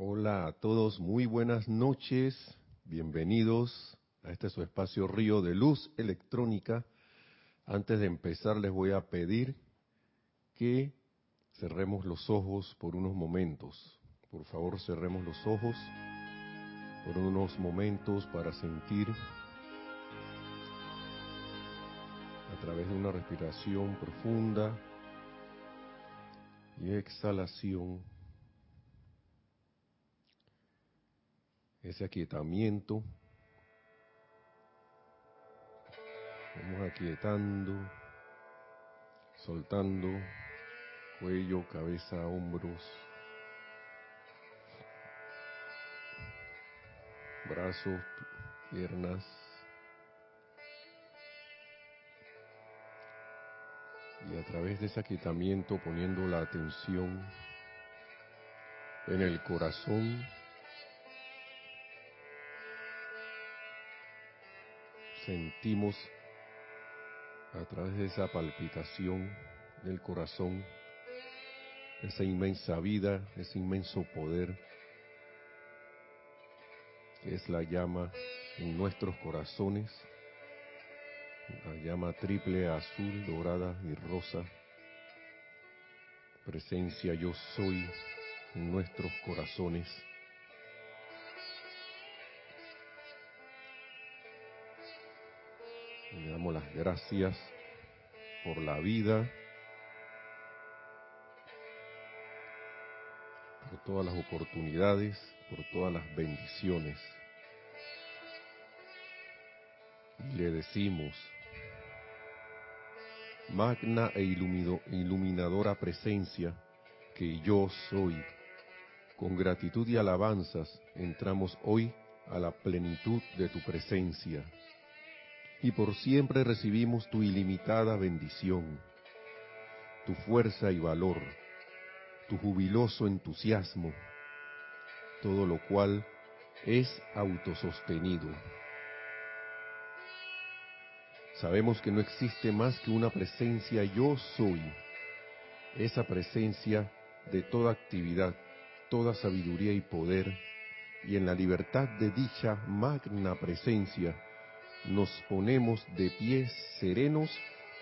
Hola a todos, muy buenas noches, bienvenidos a este su espacio Río de Luz Electrónica. Antes de empezar les voy a pedir que cerremos los ojos por unos momentos. Por favor, cerremos los ojos por unos momentos para sentir a través de una respiración profunda y exhalación ese aquietamiento. Vamos aquietando, soltando cuello, cabeza, hombros, brazos, piernas. Y a través de ese aquietamiento poniendo la atención en el corazón, sentimos a través de esa palpitación del corazón esa inmensa vida, ese inmenso poder que es la llama en nuestros corazones, la llama triple, azul, dorada y rosa, presencia yo soy en nuestros corazones. Damos las gracias por la vida, por todas las oportunidades, por todas las bendiciones. Y le decimos, magna e iluminadora presencia que yo soy, con gratitud y alabanzas entramos hoy a la plenitud de tu presencia y por siempre recibimos tu ilimitada bendición, tu fuerza y valor, tu jubiloso entusiasmo, todo lo cual es autosostenido. Sabemos que no existe más que una presencia yo soy, esa presencia de toda actividad, toda sabiduría y poder, y en la libertad de dicha magna presencia, nos ponemos de pies serenos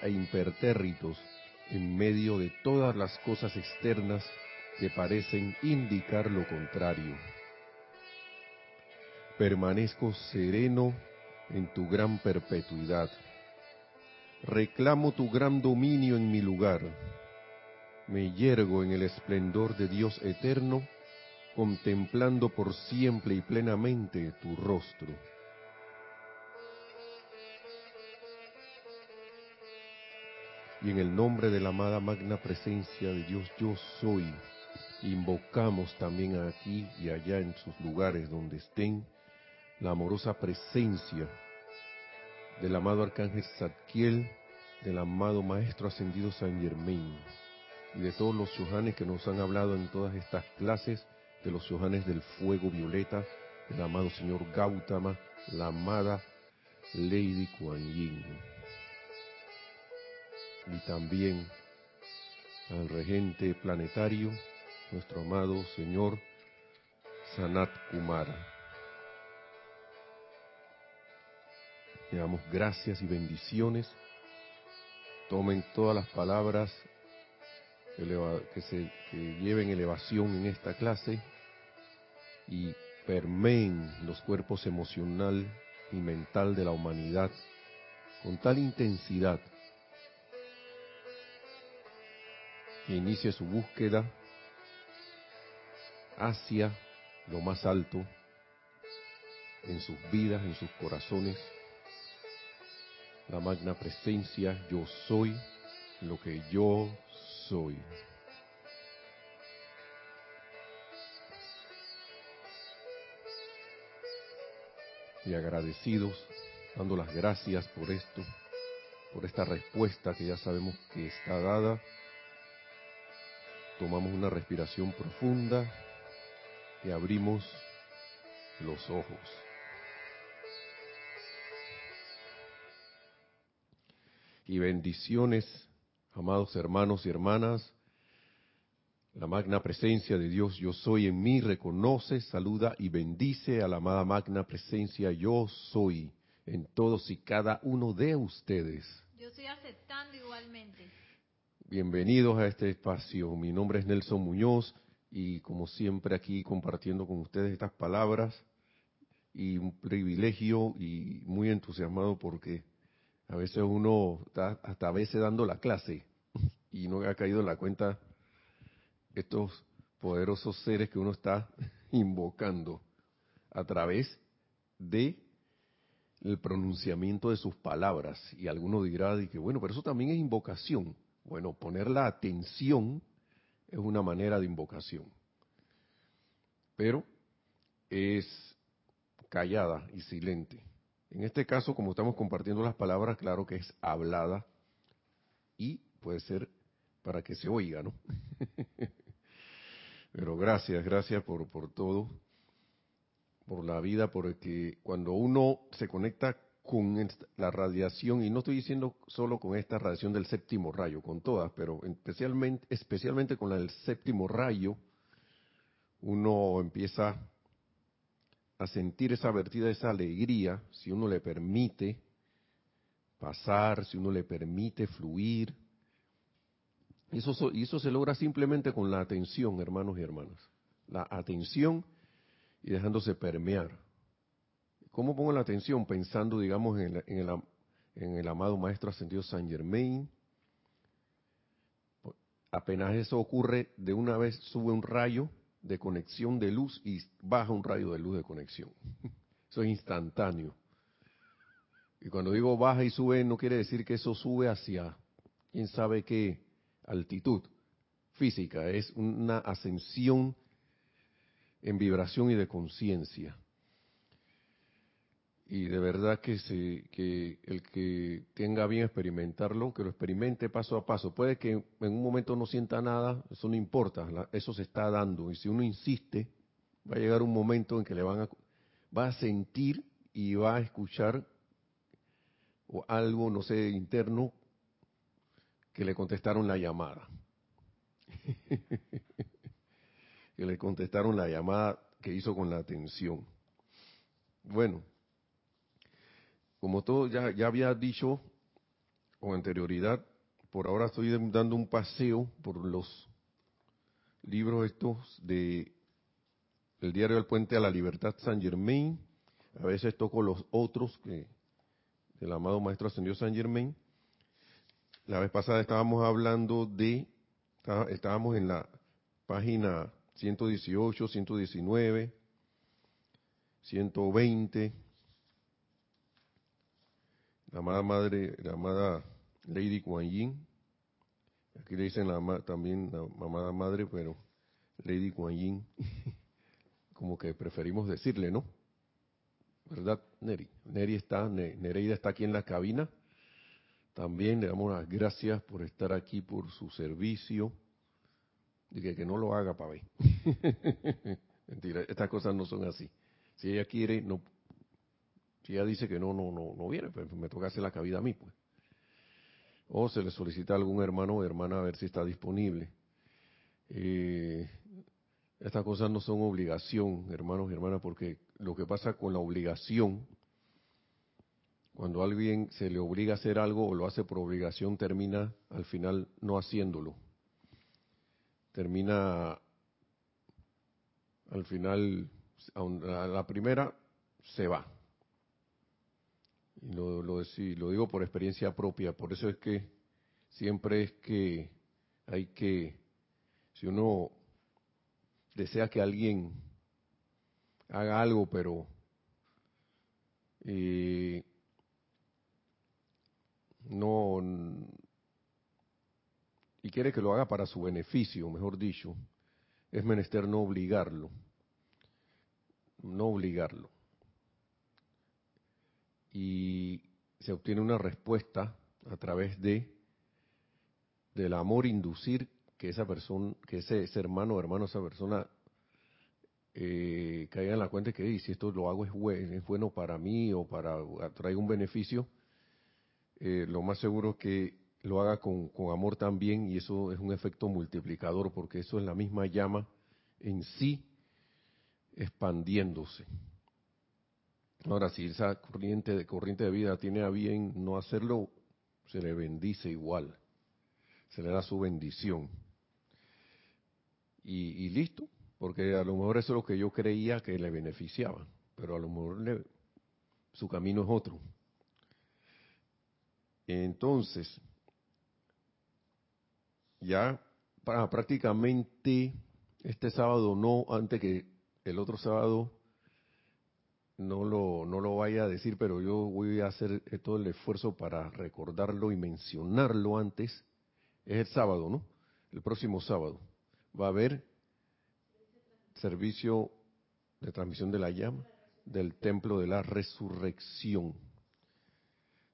e impertérritos en medio de todas las cosas externas que parecen indicar lo contrario. Permanezco sereno en tu gran perpetuidad. Reclamo tu gran dominio en mi lugar. Me yergo en el esplendor de Dios eterno, contemplando por siempre y plenamente tu rostro Y en el nombre de la amada magna presencia de Dios yo soy, invocamos también aquí y allá en sus lugares donde estén la amorosa presencia del amado arcángel Zadkiel, del amado maestro ascendido San Germain y de todos los Yohanes que nos han hablado en todas estas clases, de los Yohanes del fuego violeta, del amado señor Gautama, la amada Lady Kuan Yin y también al regente planetario, nuestro amado señor Sanat Kumara. Le damos gracias y bendiciones. Tomen todas las palabras que, se, lleven elevación en esta clase y permeen los cuerpos emocional y mental de la humanidad con tal intensidad que inicie su búsqueda hacia lo más alto en sus vidas, en sus corazones, la magna presencia, yo soy lo que yo soy. Y agradecidos, dando las gracias por esto, por esta respuesta que ya sabemos que está dada Tomamos una respiración profunda y abrimos los ojos. Y bendiciones, amados hermanos y hermanas, La magna presencia de Dios yo soy en mí reconoce, saluda y bendice a la amada magna presencia yo soy en todos y cada uno de ustedes. Yo estoy aceptando igualmente. Bienvenidos a este espacio. Mi nombre es Nelson Muñoz y como siempre aquí compartiendo con ustedes estas palabras y un privilegio y muy entusiasmado porque a veces uno está hasta a veces dando la clase y no ha caído en la cuenta estos poderosos seres que uno está invocando a través de el pronunciamiento de sus palabras. Y alguno dirá que bueno, pero eso también es invocación. Bueno, poner la atención es una manera de invocación. Pero es callada y silente. En este caso, como estamos compartiendo las palabras, claro que es hablada y puede ser para que se oiga, ¿no? Pero gracias, gracias por, por todo, por la vida, porque cuando uno se conecta con la radiación, y no estoy diciendo solo con esta radiación del séptimo rayo, con todas, pero especialmente, especialmente con la del séptimo rayo, uno empieza a sentir esa vertida, esa alegría, si uno le permite pasar, si uno le permite fluir, eso, eso se logra simplemente con la atención, hermanos y hermanas. La atención y dejándose permear. ¿Cómo pongo la atención? Pensando, digamos, en, el, en el amado Maestro Ascendido San Germain. Apenas eso ocurre, de una vez sube un rayo de conexión de luz y baja un rayo de luz de conexión. Eso es instantáneo. Y cuando digo baja y sube, no quiere decir que eso sube hacia quién sabe qué altitud física, es una ascensión en vibración y de conciencia. Y de verdad que, se, que el que tenga bien experimentarlo, que lo experimente paso a paso. Puede que en un momento no sienta nada, eso no importa, eso se está dando. Y si uno insiste, va a llegar un momento en que le van a, va a sentir y va a escuchar o algo, no sé, interno que le contestaron la llamada. que le contestaron la llamada que hizo con la atención. Bueno, como todo ya, ya había dicho con anterioridad, por ahora estoy dando un paseo por los libros estos de el diario del puente a la libertad San Germain, a veces toco los otros que del amado maestro ascendió San Germain, la vez pasada estábamos hablando de, estábamos en la página 118, 119, 120. La amada madre, la amada Lady Kuan Yin. Aquí le dicen la, también la amada madre, pero Lady Kuan Yin. Como que preferimos decirle, ¿no? ¿Verdad, Neri? Neri está, Nereida está aquí en la cabina también le damos las gracias por estar aquí, por su servicio. Dije que no lo haga para ver. Mentira, estas cosas no son así. Si ella quiere, no. Si ella dice que no, no, no, no viene, pues me toca hacer la cabida a mí, pues. O se le solicita a algún hermano o hermana a ver si está disponible. Eh, estas cosas no son obligación, hermanos y hermanas, porque lo que pasa con la obligación cuando alguien se le obliga a hacer algo o lo hace por obligación, termina al final no haciéndolo. Termina al final, a la primera, se va. Y lo, lo, lo digo por experiencia propia, por eso es que siempre es que hay que, si uno desea que alguien haga algo, pero eh, no y quiere que lo haga para su beneficio, mejor dicho, es menester no obligarlo, no obligarlo. Y se obtiene una respuesta a través de del amor inducir que esa persona, que ese, hermano o hermano, esa persona eh, caiga en la cuenta que si esto lo hago es bueno, es bueno para mí o para traer un beneficio, eh, lo más seguro es que lo haga con, con amor también y eso es un efecto multiplicador porque eso es la misma llama en sí expandiéndose. Ahora, si esa corriente de, corriente de vida tiene a bien no hacerlo, se le bendice igual, se le da su bendición. Y, listo, porque a lo mejor eso es lo que yo creía que le beneficiaba, pero a lo mejor su camino es otro. Entonces, ya prácticamente este sábado no, antes que el otro sábado no lo, no lo vaya a decir, pero yo voy a hacer todo el esfuerzo para recordarlo y mencionarlo antes. Es el sábado, ¿no? El próximo sábado. Va a haber servicio de transmisión de la llama del templo de la resurrección.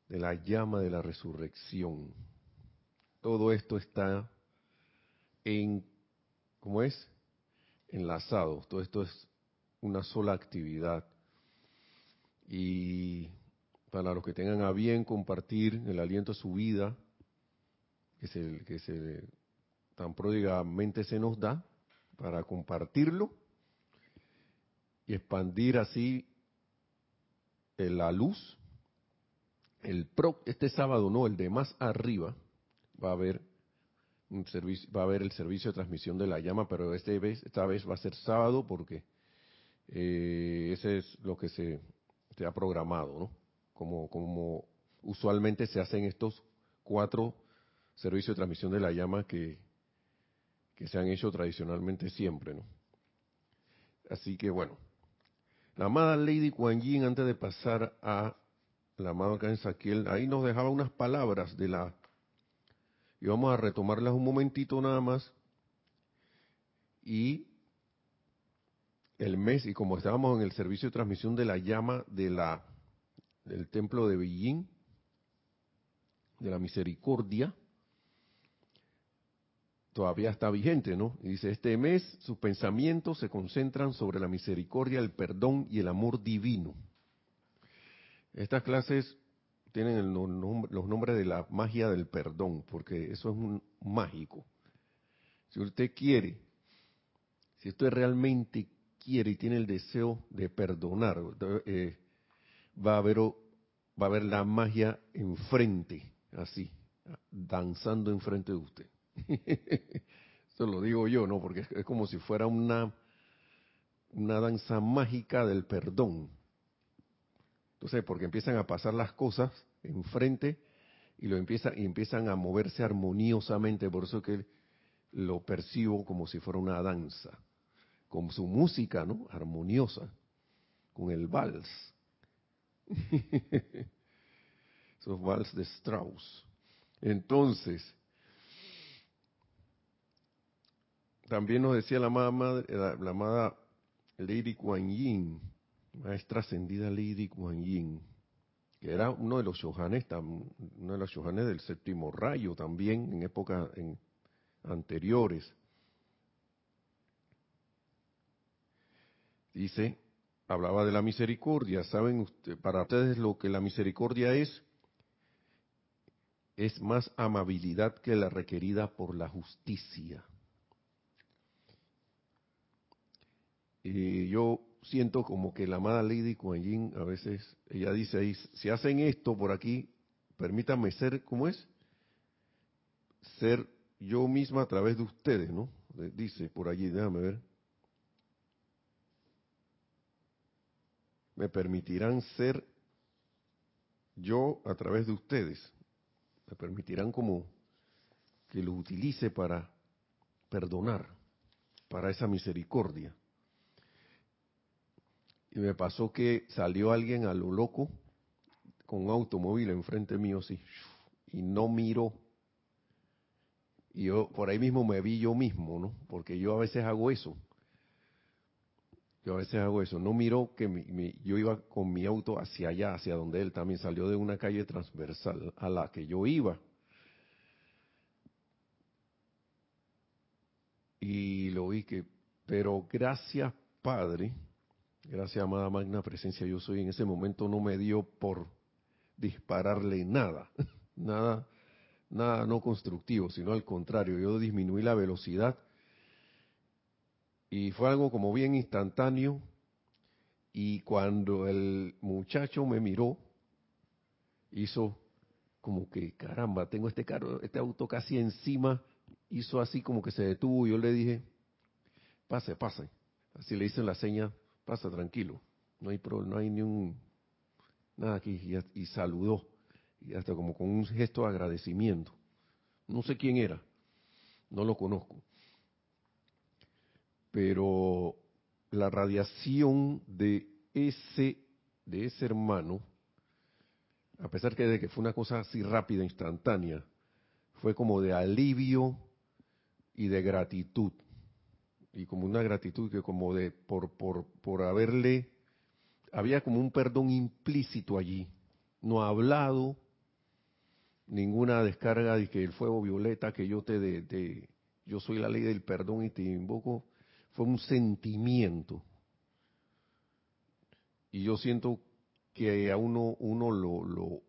De la llama de la resurrección. Todo esto está en, ¿cómo es? Enlazado. Todo esto es una sola actividad y para los que tengan a bien compartir el aliento de su vida, que se, que se tan pródigamente se nos da, para compartirlo y expandir así la luz. El pro, este sábado, no, el de más arriba, va a haber un servicio, va a haber el servicio de transmisión de la llama, pero este vez, esta vez va a ser sábado porque eh, ese es lo que se se ha programado, ¿no? Como, como usualmente se hacen estos cuatro servicios de transmisión de la llama que, que se han hecho tradicionalmente siempre, ¿no? Así que bueno, la amada Lady Kuan antes de pasar a la amada Saquiel, ahí nos dejaba unas palabras de la... Y vamos a retomarlas un momentito nada más. Y el mes y como estábamos en el servicio de transmisión de la llama de la del templo de Beijing, de la misericordia, todavía está vigente, ¿no? Dice, este mes sus pensamientos se concentran sobre la misericordia, el perdón y el amor divino. Estas clases tienen los nombres de la magia del perdón, porque eso es un mágico. Si usted quiere, si usted realmente quiere y tiene el deseo de perdonar, eh, va a haber va a haber la magia enfrente, así, danzando enfrente de usted. Eso lo digo yo, ¿no? Porque es como si fuera una una danza mágica del perdón. Entonces, porque empiezan a pasar las cosas enfrente y lo empieza, y empiezan a moverse armoniosamente, por eso que lo percibo como si fuera una danza con su música, ¿no? Armoniosa, con el vals. Esos vals de Strauss. Entonces, también nos decía la amada, la, amada Lady Kuan Yin, maestra ascendida Lady Kuan Yin, que era uno de los shohanes, uno de los shohanes del séptimo rayo también en épocas anteriores. Dice, hablaba de la misericordia. ¿Saben usted, para ustedes lo que la misericordia es? Es más amabilidad que la requerida por la justicia. Y yo siento como que la amada Lady Kuan Yin a veces, ella dice ahí, si hacen esto por aquí, permítanme ser, ¿cómo es? Ser yo misma a través de ustedes, ¿no? Dice por allí, déjame ver. Me permitirán ser yo a través de ustedes. Me permitirán como que lo utilice para perdonar, para esa misericordia. Y me pasó que salió alguien a lo loco con un automóvil enfrente mío, así, y no miró. Y yo por ahí mismo me vi yo mismo, ¿no? Porque yo a veces hago eso. Yo a veces hago eso. No miro que yo iba con mi auto hacia allá, hacia donde él también salió de una calle transversal a la que yo iba. Y lo vi que, pero gracias Padre, gracias amada magna presencia yo soy, en ese momento no me dio por dispararle nada, nada, nada no constructivo, sino al contrario, yo disminuí la velocidad y fue algo como bien instantáneo. Y cuando el muchacho me miró, hizo como que, caramba, tengo este carro, este auto casi encima, hizo así como que se detuvo, yo le dije, pase, pase, así le hice la seña, pasa tranquilo, no hay pro, no hay ni un nada aquí, y, saludó, y hasta como con un gesto de agradecimiento. No sé quién era, no lo conozco, pero la radiación de ese de ese hermano, a pesar que de que fue una cosa así rápida, instantánea, fue como de alivio y de gratitud. Y como una gratitud que como de por por por haberle había como un perdón implícito allí. No ha hablado ninguna descarga de que el fuego violeta que yo te de, yo soy la ley del perdón y te invoco fue un sentimiento y yo siento que a uno uno lo, lo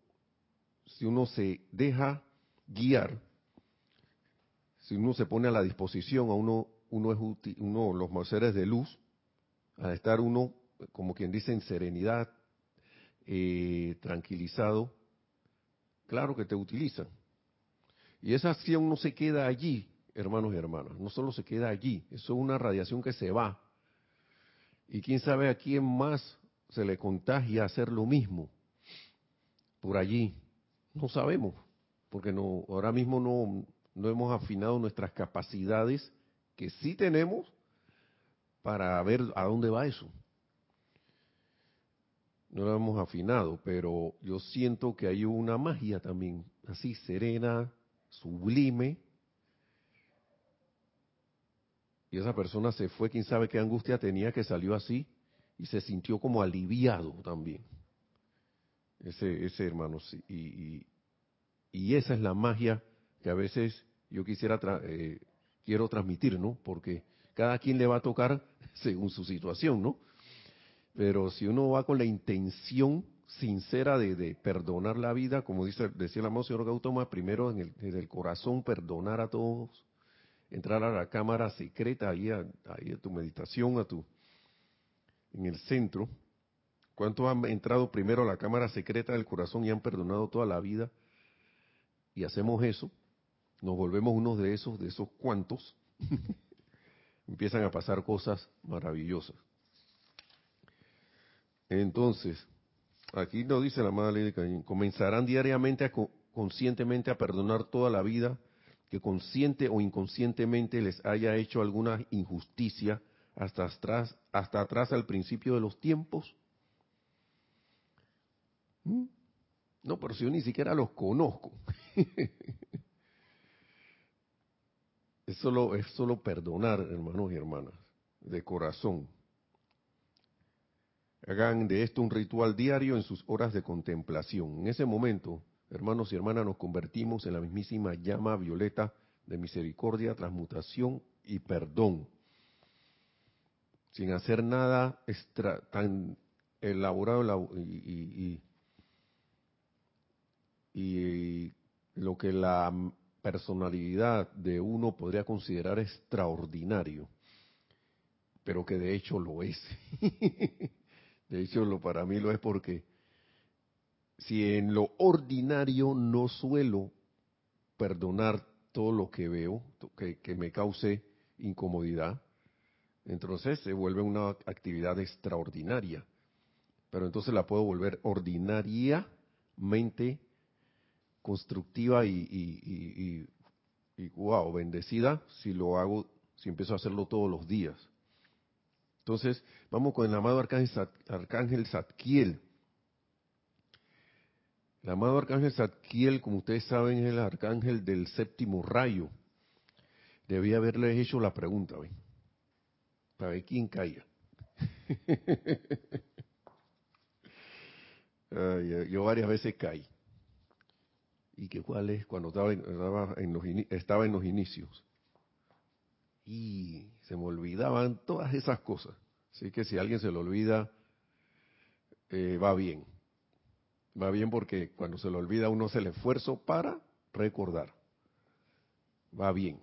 si uno se deja guiar si uno se pone a la disposición a uno uno es uno los seres de luz, al estar uno, como quien dice, en serenidad, eh, tranquilizado, claro que te utilizan. Y esa acción no se queda allí, hermanos y hermanas, no solo se queda allí, eso es una radiación que se va. Y quién sabe a quién más se le contagia hacer lo mismo por allí. No sabemos, porque no, ahora mismo no, no hemos afinado nuestras capacidades que sí tenemos para ver a dónde va eso. No lo hemos afinado, pero yo siento que hay una magia también, así serena, sublime. Y esa persona se fue, quién sabe qué angustia tenía que salió así y se sintió como aliviado también. Ese, ese hermano, y, esa es la magia que a veces yo quisiera eh, quiero transmitir, ¿no? Porque cada quien le va a tocar según su situación, ¿no? Pero si uno va con la intención sincera de, perdonar la vida, como dice, decía el amado señor Gautama, primero en desde el corazón perdonar a todos, entrar a la cámara secreta, ahí a, tu meditación, a tu, en el centro. ¿Cuántos han entrado primero a la cámara secreta del corazón y han perdonado toda la vida? Y hacemos eso nos volvemos unos de esos, de esos cuantos, empiezan a pasar cosas maravillosas. Entonces, aquí nos dice la Madre Ley de Caín, comenzarán diariamente conscientemente a perdonar toda la vida que consciente o inconscientemente les haya hecho alguna injusticia hasta atrás, hasta atrás al principio de los tiempos. ¿Mm? No, pero si yo ni siquiera los conozco. Es solo, es solo perdonar, hermanos y hermanas, de corazón. Hagan de esto un ritual diario en sus horas de contemplación. En ese momento, hermanos y hermanas, nos convertimos en la mismísima llama violeta de misericordia, transmutación y perdón. Sin hacer nada tan elaborado y, y lo que la personalidad de uno podría considerar extraordinario, pero que de hecho lo es. de hecho, lo para mí lo es porque si en lo ordinario no suelo perdonar todo lo que veo, que, que me cause incomodidad, entonces se vuelve una actividad extraordinaria. Pero entonces la puedo volver ordinariamente constructiva y, y, wow, bendecida si lo hago, si empiezo a hacerlo todos los días. Entonces, vamos con el amado Arcángel, Arcángel Zadkiel. El amado Arcángel Zadkiel, como ustedes saben, es el arcángel del séptimo rayo. Debía haberle hecho la pregunta, ¿ven? Para ver quién caía. yo varias veces caí y que cuál es cuando estaba en, los, estaba en los inicios. Y se me olvidaban todas esas cosas. Así que si alguien se lo olvida, eh, va bien. Va bien porque cuando se lo olvida uno hace el esfuerzo para recordar. va bien.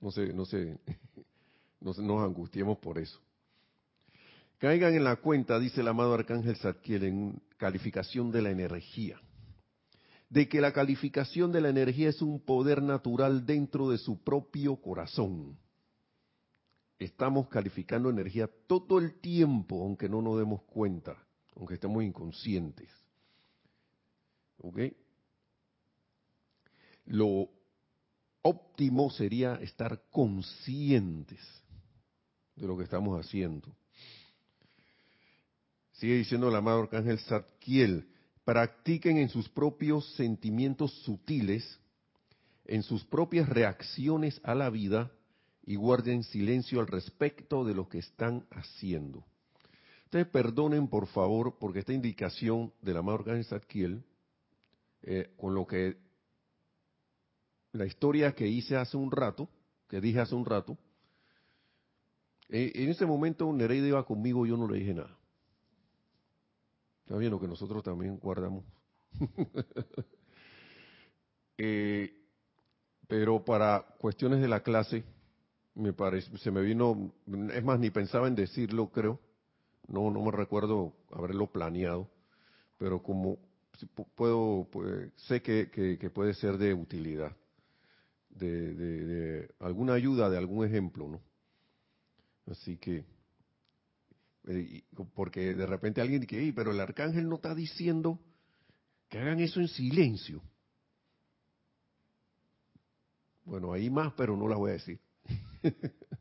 No se, no se, no nos angustiemos por eso. Caigan en la cuenta, dice el amado Arcángel Zadkiel, en calificación de la energía, de que la calificación de la energía es un poder natural dentro de su propio corazón. Estamos calificando energía todo el tiempo, aunque no nos demos cuenta, aunque estemos inconscientes. ¿Ok? Lo óptimo sería estar conscientes de lo que estamos haciendo. Sigue diciendo el amado Arcángel Zadkiel, practiquen en sus propios sentimientos sutiles, en sus propias reacciones a la vida y guarden silencio al respecto de lo que están haciendo. Ustedes perdonen por favor porque esta indicación del amado Arcángel Zadkiel, eh, con lo que la historia que hice hace un rato, que dije hace un rato, eh, en ese momento Nereida iba conmigo y yo no le dije nada. Está bien lo que nosotros también guardamos. Eh, pero para cuestiones de la clase, me parece, se me vino, es más, ni pensaba en decirlo, creo. No, no me recuerdo haberlo planeado, pero como puedo, pues, sé que, que, puede ser de utilidad, de, de alguna ayuda, de algún ejemplo, ¿no? Así que, eh, porque de repente alguien dice, pero el arcángel no está diciendo que hagan eso en silencio. Bueno, hay más, pero no la voy a decir.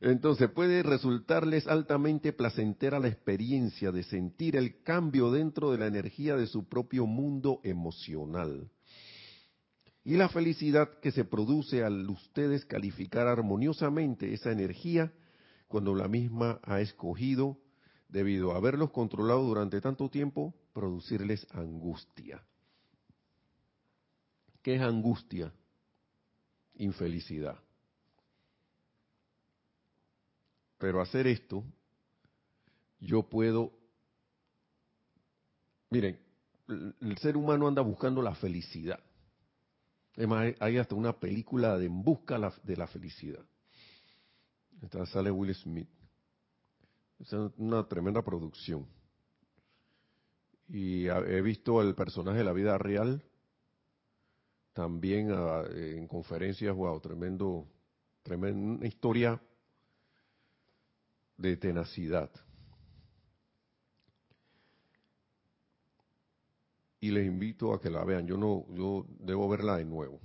Entonces puede resultarles altamente placentera la experiencia de sentir el cambio dentro de la energía de su propio mundo emocional. Y la felicidad que se produce al ustedes calificar armoniosamente esa energía cuando la misma ha escogido, debido a haberlos controlado durante tanto tiempo, producirles angustia. ¿Qué es angustia? Infelicidad. Pero hacer esto, yo puedo... Miren, el ser humano anda buscando la felicidad. Además, hay hasta una película de En busca de la felicidad. Esta sale Will Smith. Es una tremenda producción. Y he visto el personaje de la vida real también ah, en conferencias, wow, tremendo, tremenda historia de tenacidad. Y les invito a que la vean. Yo no, yo debo verla de nuevo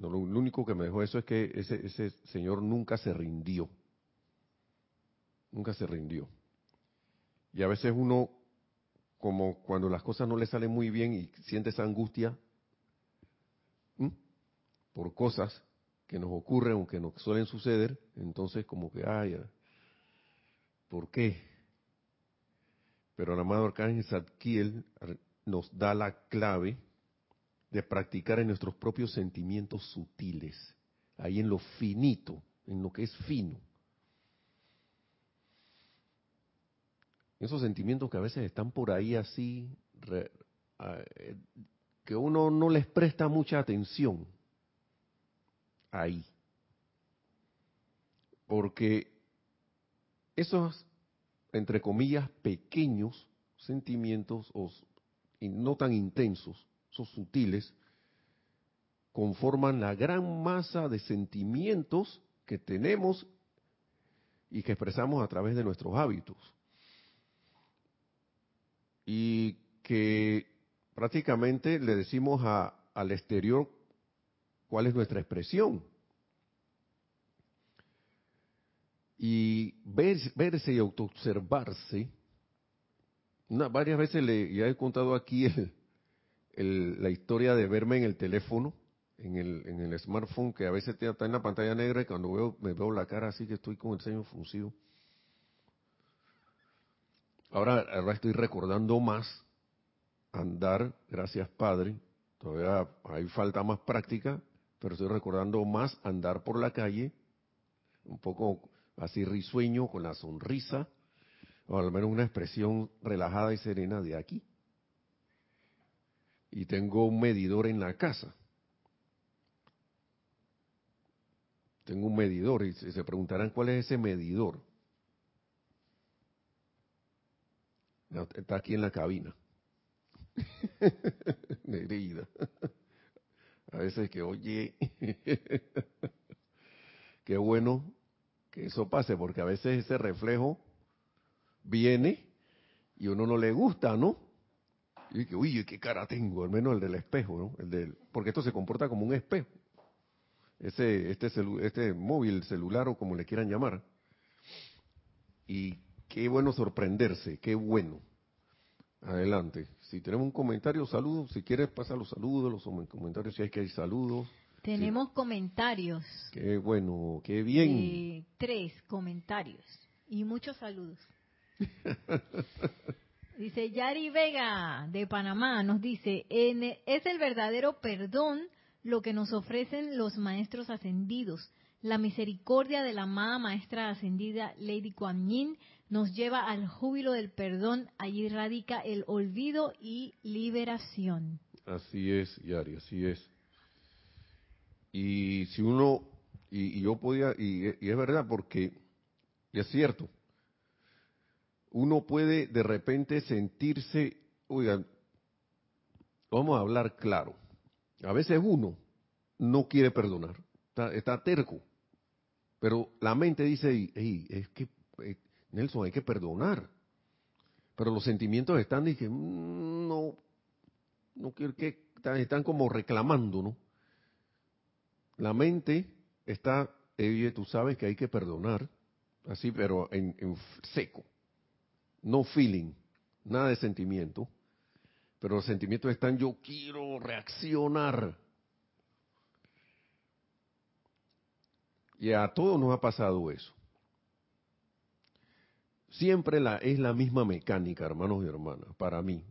lo, único que me dejó eso es que ese, ese señor nunca se rindió. Nunca se rindió. Y a veces uno, como cuando las cosas no le salen muy bien y siente esa angustia por cosas que nos ocurren o que nos suelen suceder, entonces como que, ay, ¿por qué? Pero el amado Arcángel Zadkiel nos da la clave de practicar en nuestros propios sentimientos sutiles, ahí en lo finito, en lo que es fino. Esos sentimientos que a veces están por ahí así, eh, que uno no les presta mucha atención ahí. Porque esos, entre comillas, pequeños sentimientos, o, no tan intensos, sutiles, conforman la gran masa de sentimientos que tenemos y que expresamos a través de nuestros hábitos. Y que prácticamente le decimos al exterior cuál es nuestra expresión. Y verse y autoobservarse, varias veces le ya he contado aquí el, la historia de verme en el teléfono, en el, en el smartphone, que a veces está en la pantalla negra y cuando veo, me veo la cara así que estoy con el ceño fruncido. Ahora, ahora estoy recordando más andar, gracias Padre, todavía hay falta más práctica, pero estoy recordando más andar por la calle, un poco así risueño, con la sonrisa, o al menos una expresión relajada y serena de aquí y tengo un medidor en la casa. Tengo un medidor y se preguntarán cuál es ese medidor. Está aquí en la cabina. Nereida. A veces que, oye, qué bueno que eso pase, porque a veces ese reflejo viene y uno no le gusta, ¿no? Y que, uy, qué cara tengo, al menos el del espejo, ¿no? El del, porque esto se comporta como un espejo. Ese, este, este móvil, celular o como le quieran llamar. Y qué bueno sorprenderse, qué bueno. Adelante. Si tenemos un comentario, saludos. Si quieres, pasa los saludos, los comentarios, si hay que hay saludos. Tenemos comentarios. Qué bueno, qué bien. tres comentarios y muchos saludos. dice Yari Vega de Panamá, nos dice, es el verdadero perdón lo que nos ofrecen los maestros ascendidos. La misericordia de la amada maestra ascendida Lady Kuan Yin nos lleva al júbilo del perdón. Allí radica el olvido y liberación. Así es, Yari, así es. Y si uno, y, yo podía, y, es verdad porque, es cierto, uno puede de repente sentirse, oigan, vamos a hablar claro, a veces uno no quiere perdonar, está, terco, pero la mente dice, es que, eh, Nelson, hay que perdonar. Pero los sentimientos están, dije, mm, no, no quiero que, están como reclamando, ¿no? La mente está, tú sabes que hay que perdonar, así, pero en, seco. No feeling, nada de sentimiento. Pero los sentimientos están, yo quiero reaccionar. Y a todos nos ha pasado eso. Siempre la, es la misma mecánica, hermanos y hermanas, para mí.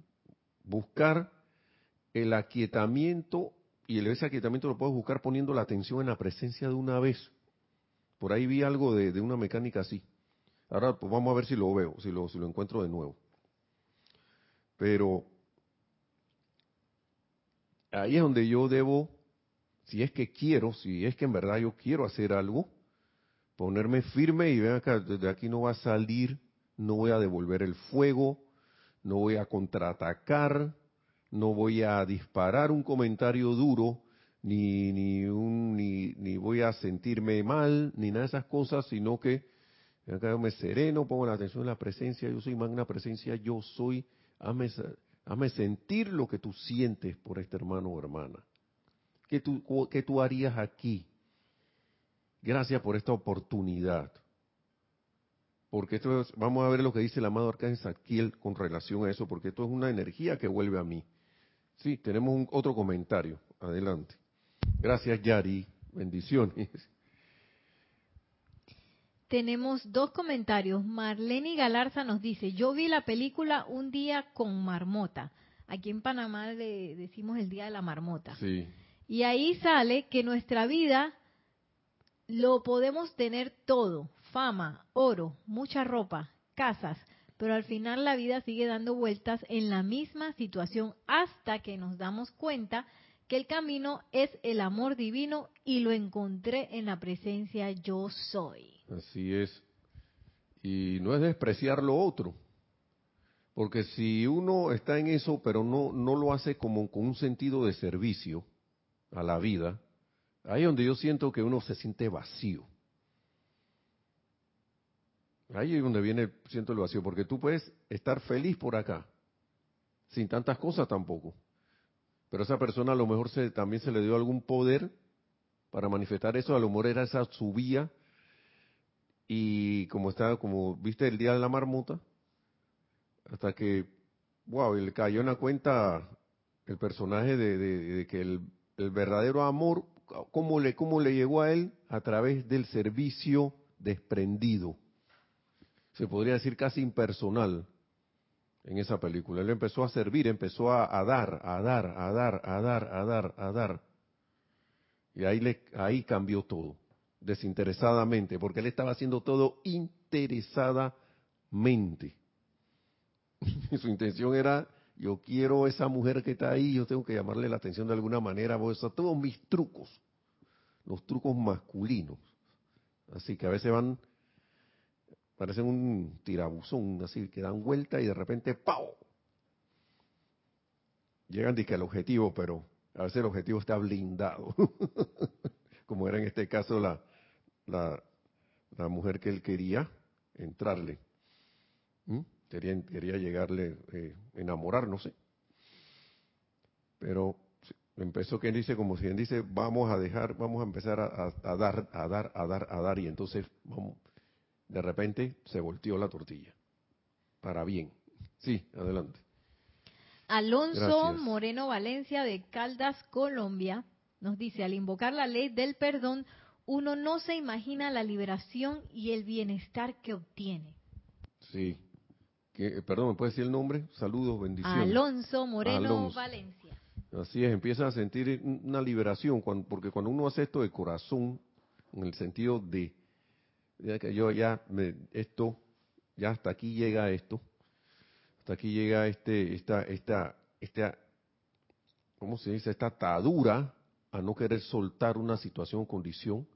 Buscar el aquietamiento y el, ese aquietamiento lo puedes buscar poniendo la atención en la presencia de una vez. Por ahí vi algo de, una mecánica así. Ahora pues vamos a ver si lo veo, si lo, encuentro de nuevo. Pero ahí es donde yo debo, si es que quiero, si es que en verdad yo quiero hacer algo, ponerme firme y ven acá, desde aquí no va a salir, no voy a devolver el fuego, no voy a contraatacar, no voy a disparar un comentario duro, ni, ni, un, ni, voy a sentirme mal, ni nada de esas cosas, sino que me sereno, pongo la atención en la presencia, yo soy magna presencia, yo soy, hazme, sentir lo que tú sientes por este hermano o hermana. ¿Qué tú, qué tú harías aquí? Gracias por esta oportunidad. Porque esto vamos a ver lo que dice el amado Arcángel Zadkiel con relación a eso, porque esto es una energía que vuelve a mí. Sí, tenemos un, otro comentario. Adelante. Gracias, Yari. Bendiciones. Tenemos dos comentarios. Marlene Galarza nos dice, yo vi la película Un día con marmota. Aquí en Panamá le decimos el día de la marmota. Sí. Y ahí sale que nuestra vida lo podemos tener todo, fama, oro, mucha ropa, casas, pero al final la vida sigue dando vueltas en la misma situación hasta que nos damos cuenta que el camino es el amor divino y lo encontré en la presencia yo soy. Así es. Y no es despreciar lo otro. Porque si uno está en eso, pero no, no lo hace como con un sentido de servicio a la vida, ahí es donde yo siento que uno se siente vacío. Ahí es donde viene, siento el vacío, porque tú puedes estar feliz por acá, sin tantas cosas tampoco. Pero esa persona a lo mejor se, también se le dio algún poder para manifestar eso, a lo mejor era esa subía, y como estaba, como viste el día de la marmota, hasta que, wow, le cayó en la cuenta el personaje de, que el, el, verdadero amor, ¿cómo le, cómo le llegó a él? A través del servicio desprendido se podría decir casi impersonal en esa película. Él empezó a servir, empezó a, dar, a dar, a dar, a dar, a dar, a dar. Y ahí, le, ahí cambió todo, desinteresadamente, porque él estaba haciendo todo interesadamente. Su intención era, yo quiero esa mujer que está ahí, yo tengo que llamarle la atención de alguna manera, todos mis trucos, los trucos masculinos así que a veces van, parecen un tirabuzón, así que dan vuelta y de repente ¡pau! Llegan que al objetivo, pero a veces el objetivo está blindado, como era en este caso la, la, mujer que él quería entrarle. Quería, quería llegarle, eh, enamorar, no sé. Pero empezó quien dice, como si quien dice, vamos a dejar, vamos a empezar a, a, dar, a dar, a dar, a dar, y entonces vamos, de repente se volteó la tortilla. Para bien. Sí, adelante. Alonso Moreno Valencia de Caldas, Colombia, nos dice, al invocar la ley del perdón, uno no se imagina la liberación y el bienestar que obtiene. Sí. perdón, ¿me puede decir el nombre? Saludos, bendiciones. Alonso Moreno Valencia. Así es, empieza a sentir una liberación, porque cuando uno hace esto de corazón, en el sentido de, que yo ya, me, esto, ya hasta aquí llega esto, hasta aquí llega este, esta, esta, esta, ¿cómo se dice? Esta atadura a no querer soltar una situación o condición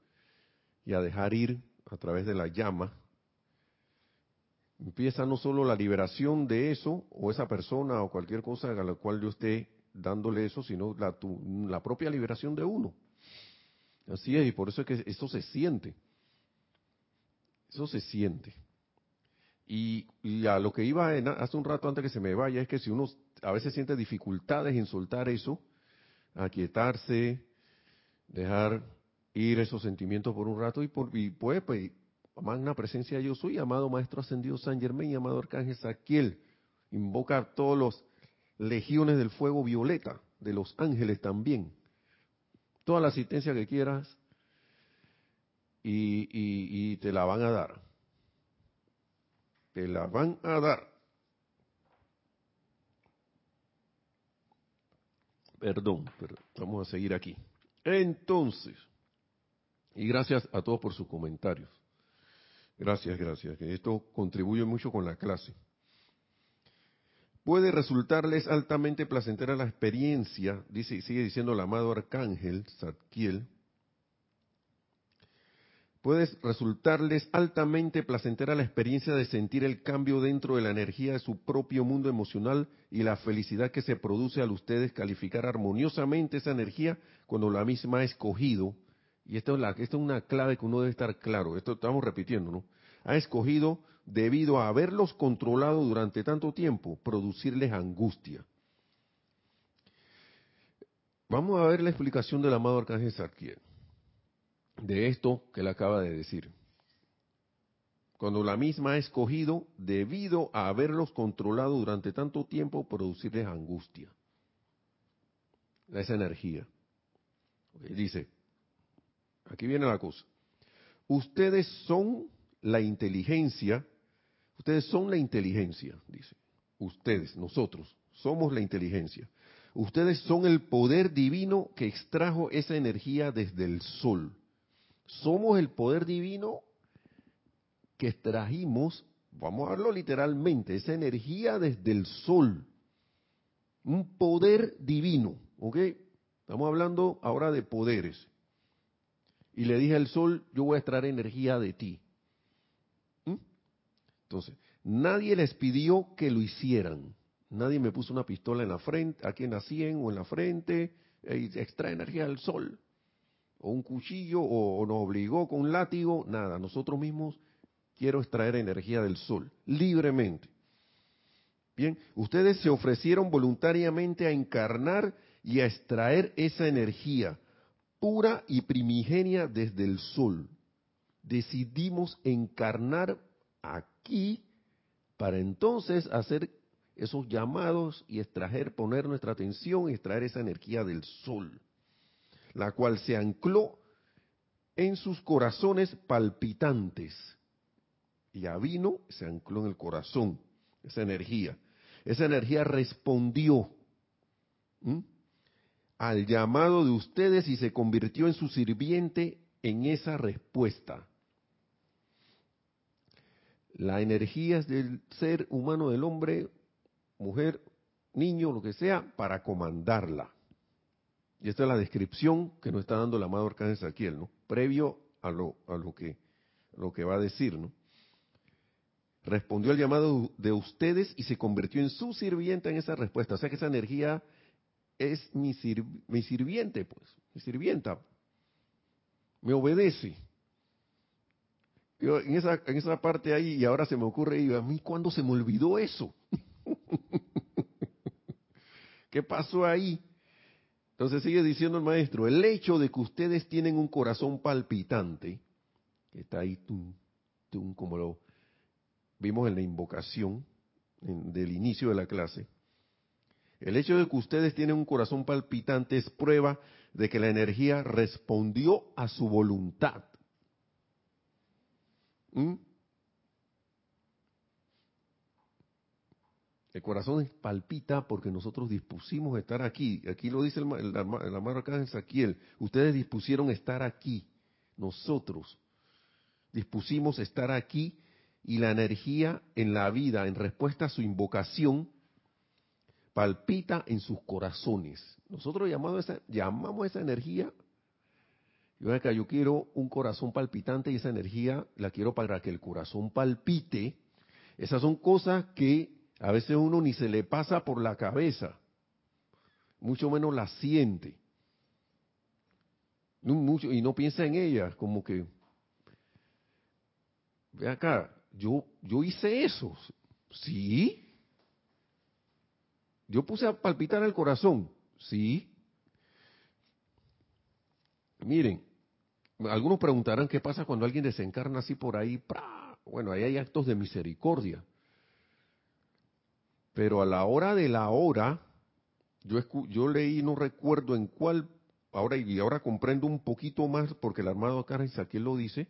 y a dejar ir a través de la llama. Empieza no solo la liberación de eso, o esa persona, o cualquier cosa a la cual yo esté dándole eso, sino la, la propia liberación de uno. Así es, y por eso es que eso se siente. Eso se siente. Y, a lo que iba hace un rato antes que se me vaya, es que si uno a veces siente dificultades en soltar eso, aquietarse, dejar ir esos sentimientos por un rato y, por, y pues, pues, magna presencia yo soy, amado Maestro Ascendido San Germain, amado Arcángel Saquiel, invocar todos los legiones del fuego violeta, de los ángeles también, toda la asistencia que quieras y, te la van a dar te la van a dar. Perdón, pero vamos a seguir aquí. Entonces, y gracias a todos por sus comentarios. Gracias, gracias, que esto contribuye mucho con la clase. Puede resultarles altamente placentera la experiencia, dice, sigue diciendo el amado arcángel Zadkiel, puede resultarles altamente placentera la experiencia de sentir el cambio dentro de la energía de su propio mundo emocional y la felicidad que se produce al ustedes calificar armoniosamente esa energía cuando la misma ha escogido, y esto es, la, es una clave que uno debe estar claro, esto estamos repitiendo, ¿no? Ha escogido, debido a haberlos controlado durante tanto tiempo, producirles angustia. Vamos a ver la explicación del amado Arcángel Sarkiel de esto que le acaba de decir. Cuando la misma ha escogido, debido a haberlos controlado durante tanto tiempo, producirles angustia. Esa energía. dice, aquí viene la cosa. Ustedes son la inteligencia, ustedes son la inteligencia, dice. Ustedes, nosotros, somos la inteligencia. Ustedes son el poder divino que extrajo esa energía desde el sol somos el poder divino que extrajimos, vamos a verlo literalmente, esa energía desde el sol. Un poder divino, ¿ok? Estamos hablando ahora de poderes. Y le dije al sol, yo voy a extraer energía de ti. ¿Mm? Entonces, nadie les pidió que lo hicieran. Nadie me puso una pistola en la frente, aquí en la sien o en la frente, y extrae energía del sol o un cuchillo o, nos obligó con un látigo, nada, nosotros mismos quiero extraer energía del sol, libremente. Bien, ustedes se ofrecieron voluntariamente a encarnar y a extraer esa energía pura y primigenia desde el sol. Decidimos encarnar aquí para entonces hacer esos llamados y extraer, poner nuestra atención y extraer esa energía del sol la cual se ancló en sus corazones palpitantes. Y ya vino, se ancló en el corazón, esa energía. Esa energía respondió al llamado de ustedes y se convirtió en su sirviente en esa respuesta. La energía es del ser humano, del hombre, mujer, niño, lo que sea, para comandarla. Y esta es la descripción que nos está dando el amado Arcángel Saquiel, ¿no? Previo a lo, a lo que lo que va a decir, ¿no? Respondió al llamado de ustedes y se convirtió en su sirvienta en esa respuesta. O sea que esa energía es mi, mi sirviente, pues, mi sirvienta. Me obedece. En esa, en esa parte ahí, y ahora se me ocurre, y a mí, ¿cuándo se me olvidó eso? ¿Qué pasó ahí? Entonces sigue diciendo el maestro, el hecho de que ustedes tienen un corazón palpitante, que está ahí, como lo vimos en la invocación del inicio de la clase, el hecho de que ustedes tienen un corazón palpitante es prueba de que la energía respondió a su voluntad. ¿Mm? El corazón palpita porque nosotros dispusimos estar aquí. Aquí lo dice el, el, el amado Saquiel. Ustedes dispusieron estar aquí. Nosotros dispusimos estar aquí y la energía en la vida, en respuesta a su invocación, palpita en sus corazones. Nosotros llamamos esa, llamamos esa energía, yo, acá, yo quiero un corazón palpitante y esa energía la quiero para que el corazón palpite. Esas son cosas que a veces uno ni se le pasa por la cabeza, mucho menos la siente. mucho, y no piensa en ellas, como que, ve acá, yo, yo hice eso, sí. Yo puse a palpitar el corazón, sí. Miren, algunos preguntarán qué pasa cuando alguien desencarna así por ahí. Bueno, ahí hay actos de misericordia. Pero a la hora de la hora, yo, yo leí, no recuerdo en cuál, ahora y ahora comprendo un poquito más, porque el armado acá aquí lo dice,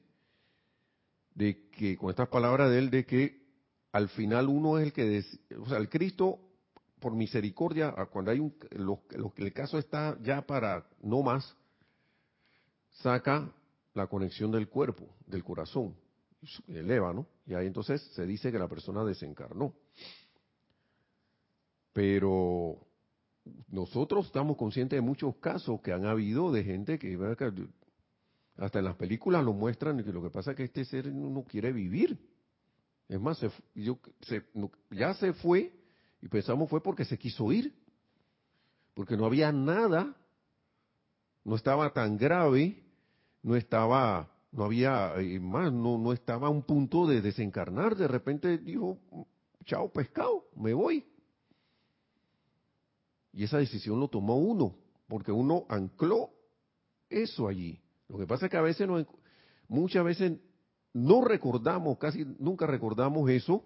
de que, con estas palabras de él, de que al final uno es el que, o sea, el Cristo, por misericordia, cuando hay un, lo, el caso está ya para no más, saca la conexión del cuerpo, del corazón, eleva, ¿no? Y ahí entonces se dice que la persona desencarnó. Pero nosotros estamos conscientes de muchos casos que han habido de gente que hasta en las películas lo muestran y que lo que pasa es que este ser no quiere vivir. Es más, yo, ya se fue y pensamos fue porque se quiso ir, porque no había nada, no estaba tan grave, no estaba, no había eh, más, no, no estaba a un punto de desencarnar. De repente dijo, chao pescado, me voy. Y esa decisión lo tomó uno, porque uno ancló eso allí. Lo que pasa es que a veces, muchas veces no recordamos, casi nunca recordamos eso,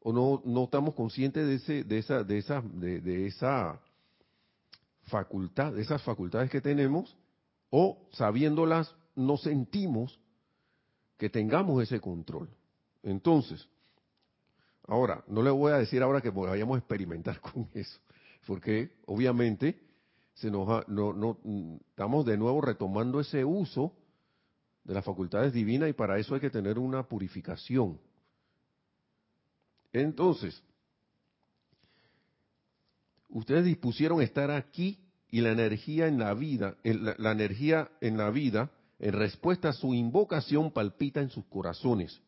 o no, no estamos conscientes de, ese, de, esa, de, esa, de, esa facultad, de esas facultades que tenemos, o sabiéndolas no sentimos que tengamos ese control. Entonces, ahora, no le voy a decir ahora que vayamos a experimentar con eso porque obviamente se nos no, no, estamos de nuevo retomando ese uso de las facultades divinas y para eso hay que tener una purificación. Entonces, ustedes dispusieron estar aquí y la energía en la vida, la energía en la vida, en respuesta a su invocación, palpita en sus corazones.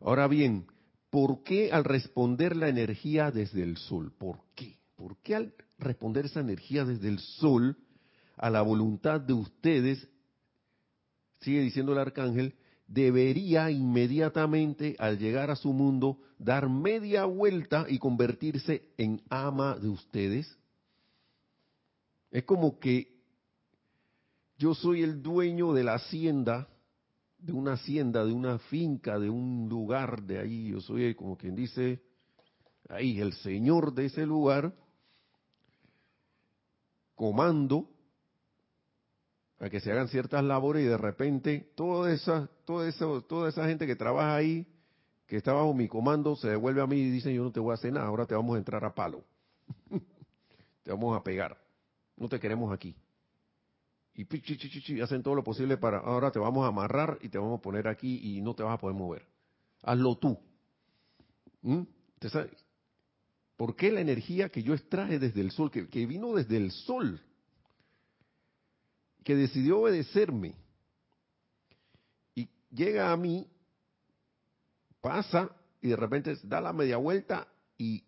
Ahora bien, ¿por qué al responder la energía desde el sol? ¿Por qué? ¿Por qué al responder esa energía desde el sol a la voluntad de ustedes, sigue diciendo el arcángel, debería inmediatamente al llegar a su mundo dar media vuelta y convertirse en ama de ustedes? Es como que yo soy el dueño de la hacienda, de una hacienda, de una finca, de un lugar de ahí, yo soy como quien dice, ahí el señor de ese lugar, comando a que se hagan ciertas labores y de repente toda esa, toda esa, toda esa gente que trabaja ahí, que está bajo mi comando, se devuelve a mí y dice yo no te voy a hacer nada, ahora te vamos a entrar a palo. te vamos a pegar. No te queremos aquí. Y hacen todo lo posible para, ahora te vamos a amarrar y te vamos a poner aquí y no te vas a poder mover. Hazlo tú. ¿Mm? ¿Por qué la energía que yo extraje desde el sol, que, vino desde el sol, que decidió obedecerme? Y llega a mí, pasa y de repente da la media vuelta y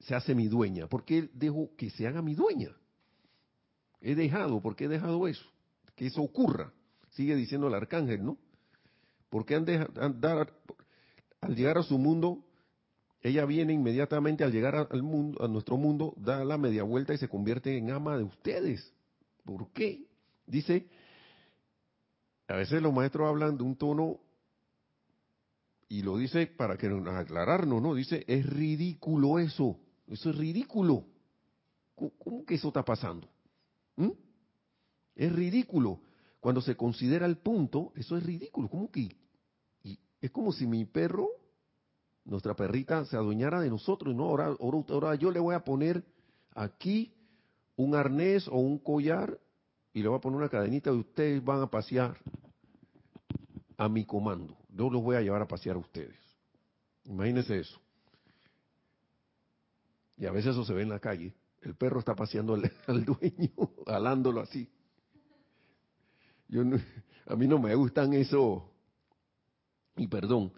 se hace mi dueña. ¿Por qué dejo que se haga mi dueña? He dejado, ¿por qué he dejado eso? Que eso ocurra. Sigue diciendo el arcángel, ¿no? Porque han dejado, al llegar a su mundo, ella viene inmediatamente al llegar al mundo, a nuestro mundo, da la media vuelta y se convierte en ama de ustedes. ¿Por qué? Dice, a veces los maestros hablan de un tono y lo dice para que nos aclararnos, ¿no? Dice, es ridículo eso, eso es ridículo. ¿Cómo, que eso está pasando? ¿Mm? Es ridículo. Cuando se considera el punto, eso es ridículo. ¿Cómo que? Y es como si mi perro, nuestra perrita, se adueñara de nosotros. No, ahora, ahora yo le voy a poner aquí un arnés o un collar y le voy a poner una cadenita y ustedes van a pasear a mi comando. Yo los voy a llevar a pasear a ustedes. Imagínense eso. Y a veces eso se ve en la calle. El perro está paseando al, dueño, alándolo así. Yo a mí no me gustan eso, y perdón,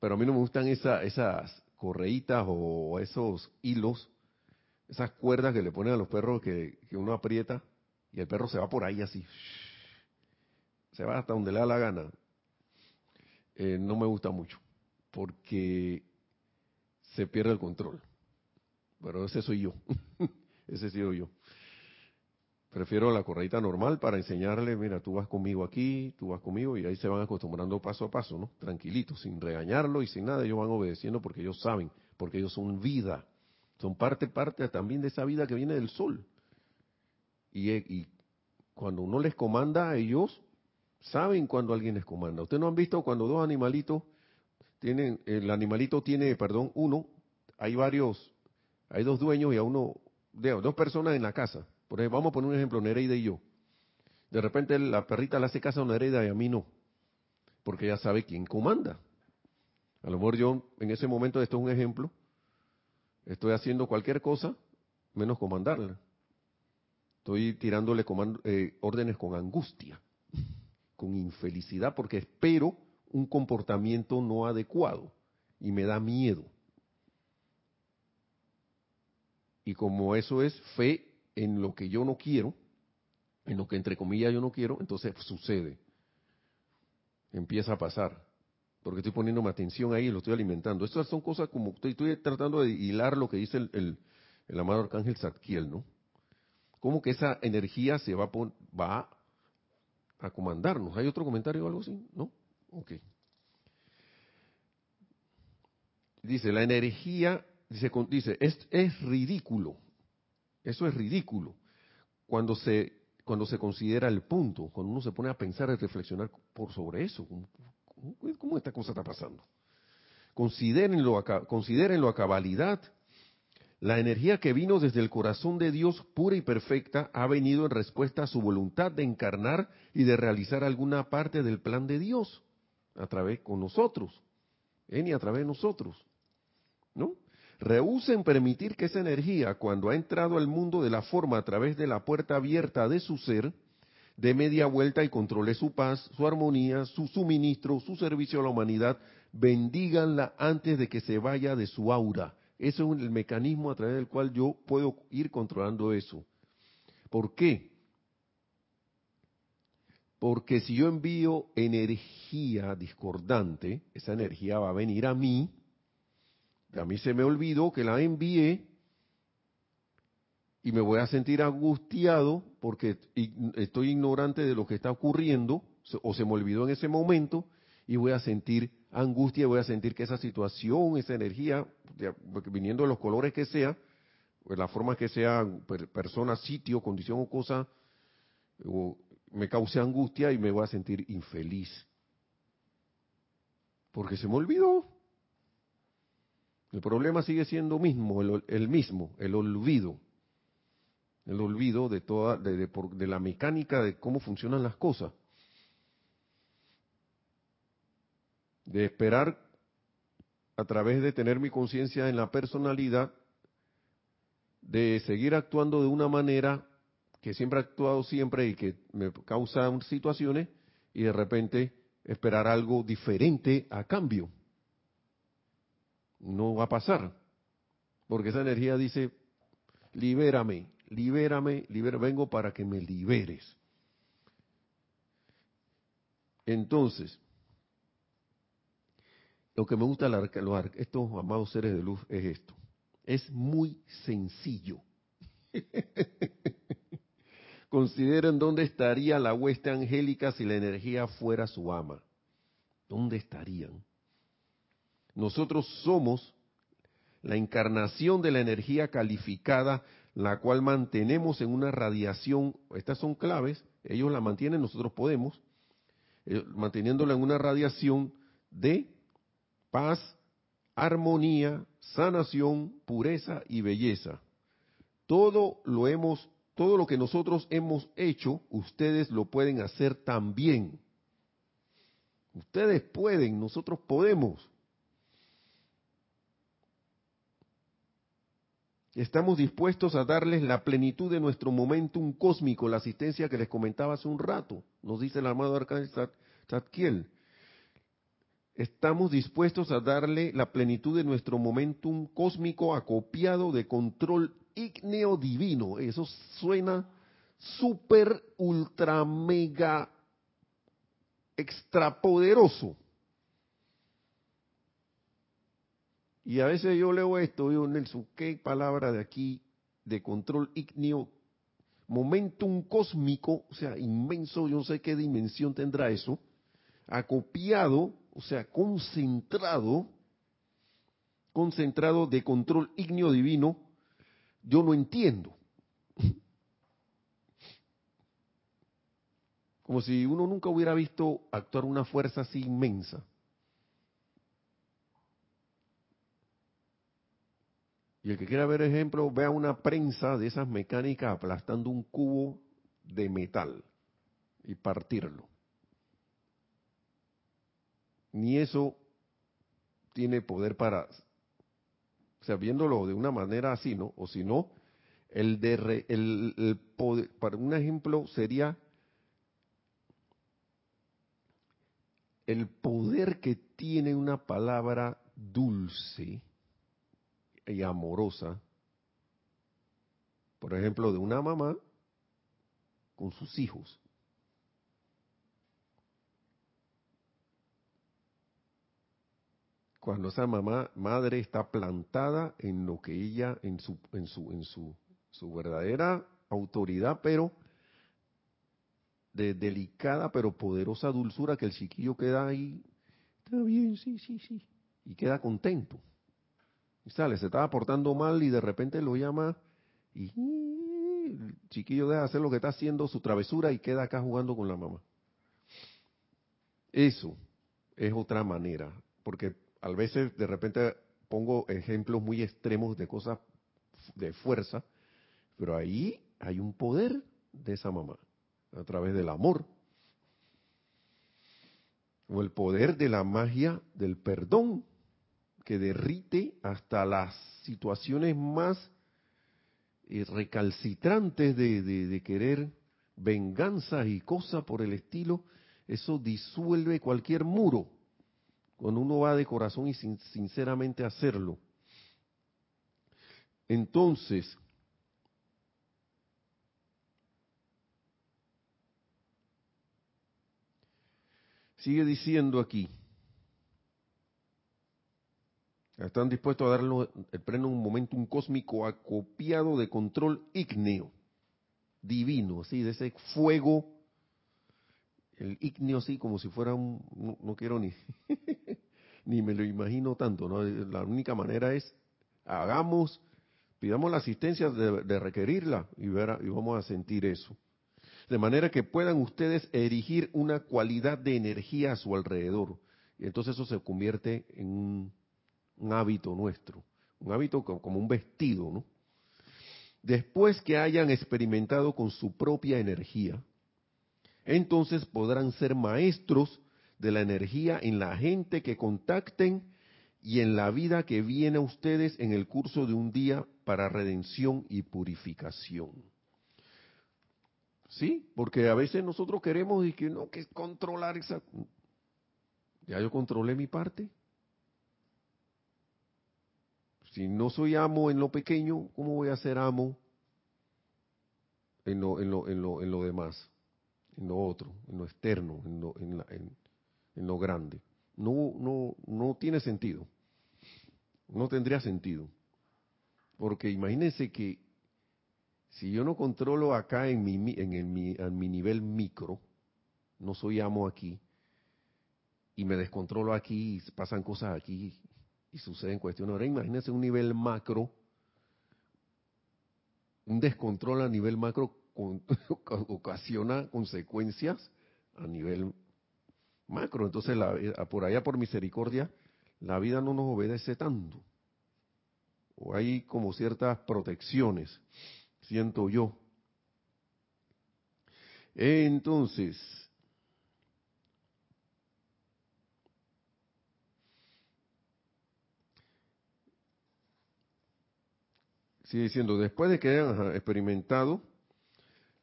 pero a mí no me gustan esa, esas correitas o esos hilos, esas cuerdas que le ponen a los perros que, que uno aprieta y el perro se va por ahí así. Se va hasta donde le da la gana. Eh, no me gusta mucho, porque se pierde el control. Pero ese soy yo. ese soy yo. Prefiero la correita normal para enseñarle, mira, tú vas conmigo aquí, tú vas conmigo, y ahí se van acostumbrando paso a paso, ¿no? Tranquilitos, sin regañarlo y sin nada, ellos van obedeciendo porque ellos saben, porque ellos son vida, son parte, parte también de esa vida que viene del sol. Y, y cuando uno les comanda a ellos, saben cuando alguien les comanda. Ustedes no han visto cuando dos animalitos tienen, el animalito tiene, perdón, uno, hay varios, hay dos dueños y a uno, dos personas en la casa. Por ejemplo, vamos a poner un ejemplo, Nereida y yo. De repente la perrita le hace caso a Nereida y a mí no, porque ella sabe quién comanda. A lo mejor yo, en ese momento, esto es un ejemplo, estoy haciendo cualquier cosa menos comandarla. Estoy tirándole eh, órdenes con angustia con infelicidad porque espero un comportamiento no adecuado y me da miedo. Y como eso es fe en lo que yo no quiero, en lo que entre comillas yo no quiero, entonces sucede. Empieza a pasar. Porque estoy poniéndome atención ahí y lo estoy alimentando. Estas son cosas como estoy, tratando de hilar lo que dice el, el, amado arcángel Zadkiel, ¿no? Como que esa energía se va, a va a comandarnos. ¿Hay otro comentario o algo así? ¿No? Ok. Dice, la energía, dice, dice es, ritículo. Eso es ridículo. Cuando se, cuando se considera el punto, cuando uno se pone a pensar y reflexionar por sobre eso. ¿Cómo, esta cosa está pasando? Considérenlo a, a cabalidad la energía que vino desde el corazón de Dios pura y perfecta ha venido en respuesta a su voluntad de encarnar y de realizar alguna parte del plan de Dios a través con nosotros, en y a través de nosotros. ¿No? Rehúsen permitir que esa energía, cuando ha entrado al mundo de la forma a través de la puerta abierta de su ser, de media vuelta y controle su paz, su armonía, su suministro, su servicio a la humanidad, bendíganla antes de que se vaya de su aura eso es el mecanismo a través del cual yo puedo ir controlando eso. ¿Por qué? Porque si yo envío energía discordante, esa energía va a venir a mí, a mí se me olvidó que la envié y me voy a sentir angustiado porque estoy ignorante de lo que está ocurriendo o se me olvidó en ese momento y voy a sentir angustia, voy a sentir que esa situación, esa energía, viniendo de los colores que sea, la forma que sea, persona, sitio, condición o cosa, me cause angustia y me voy a sentir infeliz. Porque se me olvidó. El problema sigue siendo mismo, el, mismo, el olvido. El olvido de toda, de la mecánica de cómo funcionan las cosas. de esperar a través de tener mi conciencia en la personalidad, de seguir actuando de una manera que siempre he actuado siempre y que me causa situaciones y de repente esperar algo diferente a cambio. No va a pasar. Porque esa energía dice, libérame, libérame, libérame, vengo para que me liberes. Entonces, lo que me gusta de estos amados seres de luz es esto. Es muy sencillo. Consideren dónde estaría la hueste angélica si la energía fuera su ama. ¿Dónde estarían? Nosotros somos la encarnación de la energía calificada, la cual mantenemos en una radiación, estas son claves, ellos la mantienen, nosotros podemos, eh, manteniéndola en una radiación de paz, armonía, sanación, pureza y belleza. Todo lo hemos todo lo que nosotros hemos hecho, ustedes lo pueden hacer también. Ustedes pueden, nosotros podemos. Estamos dispuestos a darles la plenitud de nuestro momentum cósmico, la asistencia que les comentaba hace un rato, nos dice el amado Arcángel Zadkiel. Estamos dispuestos a darle la plenitud de nuestro momentum cósmico acopiado de control ígneo divino. Eso suena súper, ultra, mega, extrapoderoso. Y a veces yo leo esto, digo, Nelson, ¿qué palabra de aquí de control ígneo? Momentum cósmico, o sea, inmenso, yo no sé qué dimensión tendrá eso, acopiado, o sea, concentrado, concentrado de control ígneo divino, yo no entiendo. Como si uno nunca hubiera visto actuar una fuerza así inmensa. Y el que quiera ver ejemplo, vea una prensa de esas mecánicas aplastando un cubo de metal y partirlo. Ni eso tiene poder para o sea, viéndolo de una manera así, ¿no? O si no, el, de el, poder, para un ejemplo sería el poder que tiene una palabra dulce y amorosa, por ejemplo, de una mamá con sus hijos. cuando esa mamá madre está plantada en lo que ella en su en su en su su verdadera autoridad pero de delicada pero poderosa dulzura que el chiquillo queda ahí está bien sí sí sí y queda contento y sale se estaba portando mal y de repente lo llama y el chiquillo deja de hacer lo que está haciendo su travesura y queda acá jugando con la mamá eso es otra manera porque a veces de repente pongo ejemplos muy extremos de cosas de fuerza, pero ahí hay un poder de esa mamá, a través del amor. O el poder de la magia del perdón, que derrite hasta las situaciones más eh, recalcitrantes de, querer venganza y cosas por el estilo, eso disuelve cualquier muro cuando uno va de corazón y sinceramente hacerlo. Entonces, sigue diciendo aquí, están dispuestos a darle el pleno un momento un cósmico acopiado de control ígneo, divino, así, de ese fuego el ignio así como si fuera un, no, quiero ni, ni me lo imagino tanto, ¿no? La única manera es, hagamos, pidamos la asistencia de, requerirla y, y vamos a sentir eso. De manera que puedan ustedes erigir una cualidad de energía a su alrededor. Y entonces eso se convierte en un, un hábito nuestro, un hábito como un vestido, ¿no? Después que hayan experimentado con su propia energía, entonces podrán ser maestros de la energía en la gente que contacten y en la vida que viene a ustedes en el curso de un día para redención y purificación. ¿Sí? Porque a veces nosotros queremos y que no, que controlar esa... Ya yo controlé mi parte. Si no soy amo en lo pequeño, ¿cómo voy a ser amo en lo, en lo, en lo, en lo demás? En lo otro, en lo externo, en lo, grande. No, no, no tiene sentido. No tendría sentido. Porque imagínense que si yo no controlo acá en mi, en, en mi nivel micro, no soy amo aquí, y me descontrolo aquí, y pasan cosas aquí, y suceden cuestiones. Ahora imagínense un nivel macro, un descontrol a nivel macro ocasiona consecuencias a nivel macro. Entonces, por allá por misericordia, la vida no nos obedece tanto. O hay como ciertas protecciones, siento yo. Entonces, sigue diciendo, después de que hayan experimentado,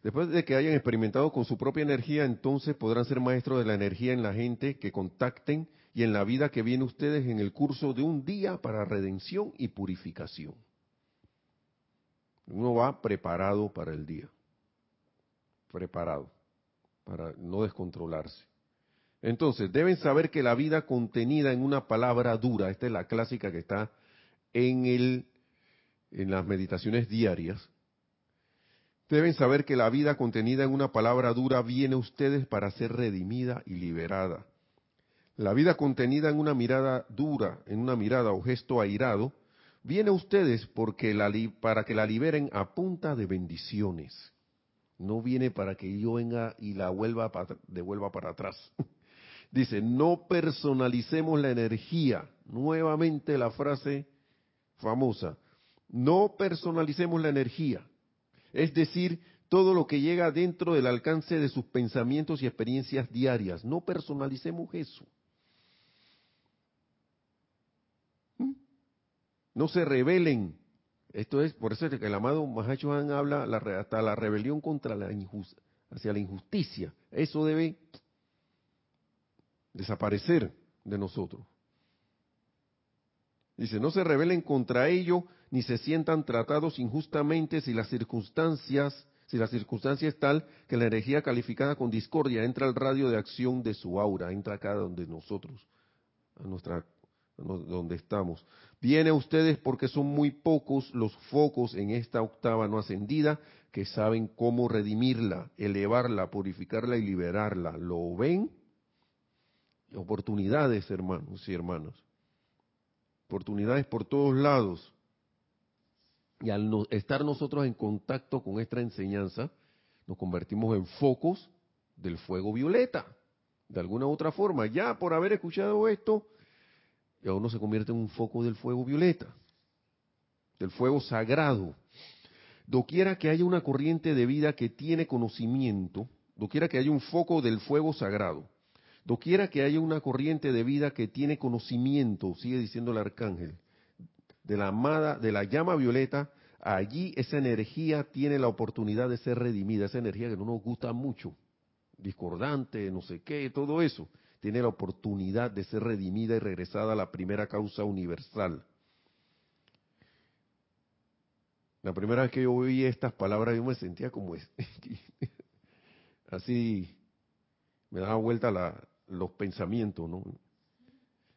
después de que hayan experimentado con su propia energía, entonces podrán ser maestros de la energía en la gente que contacten y en la vida que viene ustedes en el curso de un día para redención y purificación. Uno va preparado para el día, preparado para no descontrolarse. Entonces, deben saber que la vida contenida en una palabra dura, esta es la clásica que está en el en las meditaciones diarias, deben saber que la vida contenida en una palabra dura viene a ustedes para ser redimida y liberada. La vida contenida en una mirada dura, en una mirada o gesto airado, viene a ustedes porque para que la liberen a punta de bendiciones. No viene para que yo venga y la vuelva devuelva para atrás. Dice, no personalicemos la energía. Nuevamente la frase famosa. No personalicemos la energía, es decir, todo lo que llega dentro del alcance de sus pensamientos y experiencias diarias. No personalicemos eso. ¿Mm? No se rebelen. Esto es, por eso es que el amado Mahacho Han habla hasta la rebelión contra la hacia la injusticia. Eso debe desaparecer de nosotros. Dice, no se rebelen contra ello ni se sientan tratados injustamente si las circunstancias, si la circunstancia es tal que la energía calificada con discordia entra al radio de acción de su aura, entra acá donde nosotros, a nuestra, donde estamos. Viene ustedes porque son muy pocos los focos en esta octava no ascendida que saben cómo redimirla, elevarla, purificarla y liberarla. ¿Lo ven? Oportunidades, hermanos y hermanas. Oportunidades por todos lados. Y al estar nosotros en contacto con esta enseñanza, nos convertimos en focos del fuego violeta. De alguna u otra forma, ya por haber escuchado esto, ya uno se convierte en un foco del fuego violeta, del fuego sagrado. Doquiera que haya una corriente de vida que tiene conocimiento, doquiera que haya un foco del fuego sagrado, doquiera que haya una corriente de vida que tiene conocimiento, sigue diciendo el arcángel, de la amada, de la llama violeta, allí esa energía tiene la oportunidad de ser redimida, esa energía que no nos gusta mucho, discordante, no sé qué, todo eso, tiene la oportunidad de ser redimida y regresada a la primera causa universal. La primera vez que yo oí estas palabras yo me sentía como así, me daba vuelta los pensamientos, ¿no?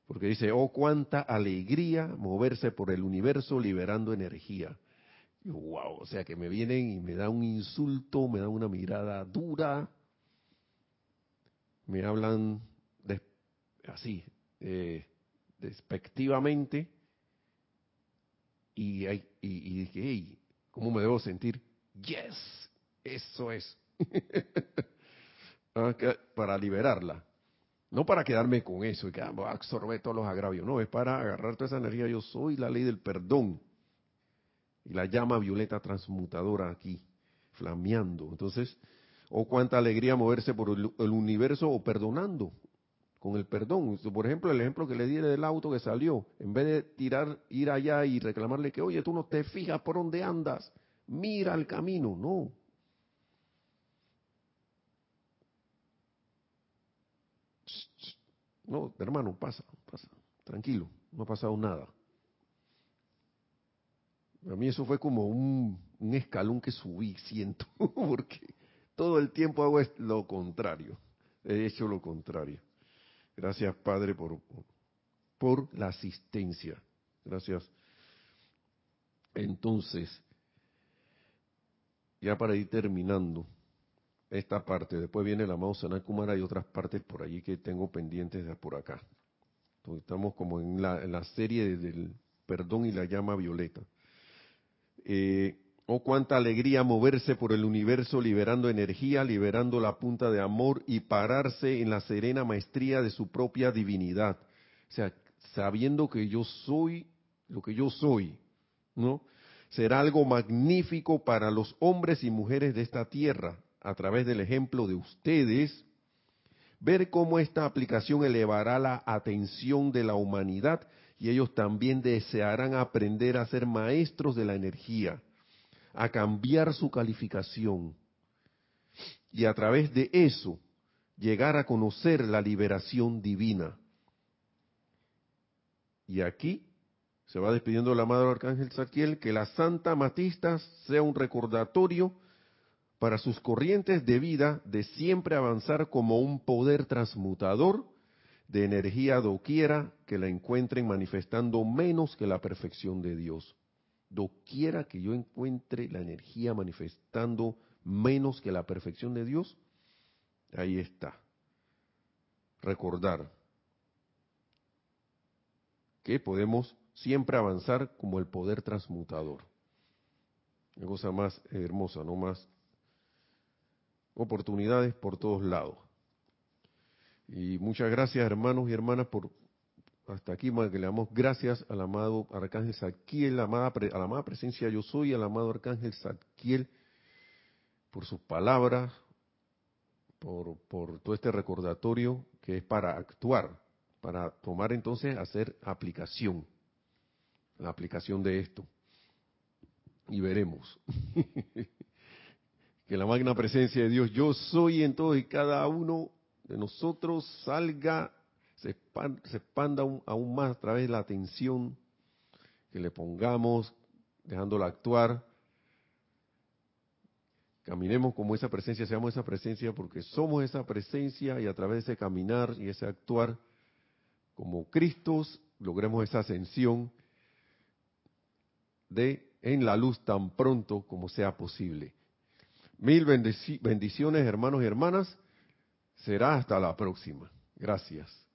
Porque dice, oh, cuánta alegría moverse por el universo liberando energía. Y wow, o sea que me vienen y me dan un insulto, me dan una mirada dura, me hablan así, eh, despectivamente, y, y, dije, hey, ¿cómo me debo sentir? Yes, eso es. Para liberarla. No para quedarme con eso y que ah, voy a absorber todos los agravios. No, es para agarrar toda esa energía. Yo soy la ley del perdón. Y la llama violeta transmutadora aquí, flameando. Entonces, oh, cuánta alegría moverse por el, universo o perdonando con el perdón. Por ejemplo, el ejemplo que le di del auto que salió, en vez de tirar, ir allá y reclamarle que, oye, tú no te fijas por dónde andas, mira el camino, no. No, hermano, pasa, pasa, tranquilo, no ha pasado nada. A mí eso fue como un, escalón que subí, siento, porque todo el tiempo hago lo contrario. He hecho lo contrario. Gracias, Padre, por, por la asistencia. Gracias. Entonces, ya para ir terminando esta parte, después viene la amado Sanat Kumara y otras partes por allí que tengo pendientes de por acá. Estamos como en la, en la serie del perdón y la llama violeta. Eh, oh, cuánta alegría moverse por el universo liberando energía, liberando la punta de amor y pararse en la serena maestría de su propia divinidad. O sea, sabiendo que yo soy lo que yo soy, ¿no? Será algo magnífico para los hombres y mujeres de esta tierra, a través del ejemplo de ustedes, ver cómo esta aplicación elevará la atención de la humanidad y ellos también desearán aprender a ser maestros de la energía, a cambiar su calificación y a través de eso llegar a conocer la liberación divina. Y aquí se va despidiendo la Madre Arcángel Saquiel, que la Santa Matista sea un recordatorio para sus corrientes de vida de siempre avanzar como un poder transmutador de energía doquiera que la encuentren manifestando menos que la perfección de Dios. Doquiera que yo encuentre la energía manifestando menos que la perfección de Dios, ahí está. Recordar que podemos siempre avanzar como el poder transmutador. Una cosa más hermosa, no más oportunidades por todos lados. Y muchas gracias, hermanos y hermanas, por hasta aquí, que le damos gracias al amado Arcángel Zadkiel, a la amada presencia Yo Soy, al amado Arcángel Zadkiel, por sus palabras, por, por todo este recordatorio que es para actuar, para tomar entonces, hacer aplicación, la aplicación de esto. Y veremos. que la magna presencia de Dios, yo soy en todo y cada uno de nosotros salga, se expanda, aún, más a través de la atención que le pongamos, dejándola actuar. Caminemos como esa presencia, seamos esa presencia porque somos esa presencia y a través de ese caminar y ese actuar como Cristos logremos esa ascensión de en la luz tan pronto como sea posible. Mil bendiciones hermanos y hermanas. Será hasta la próxima. Gracias.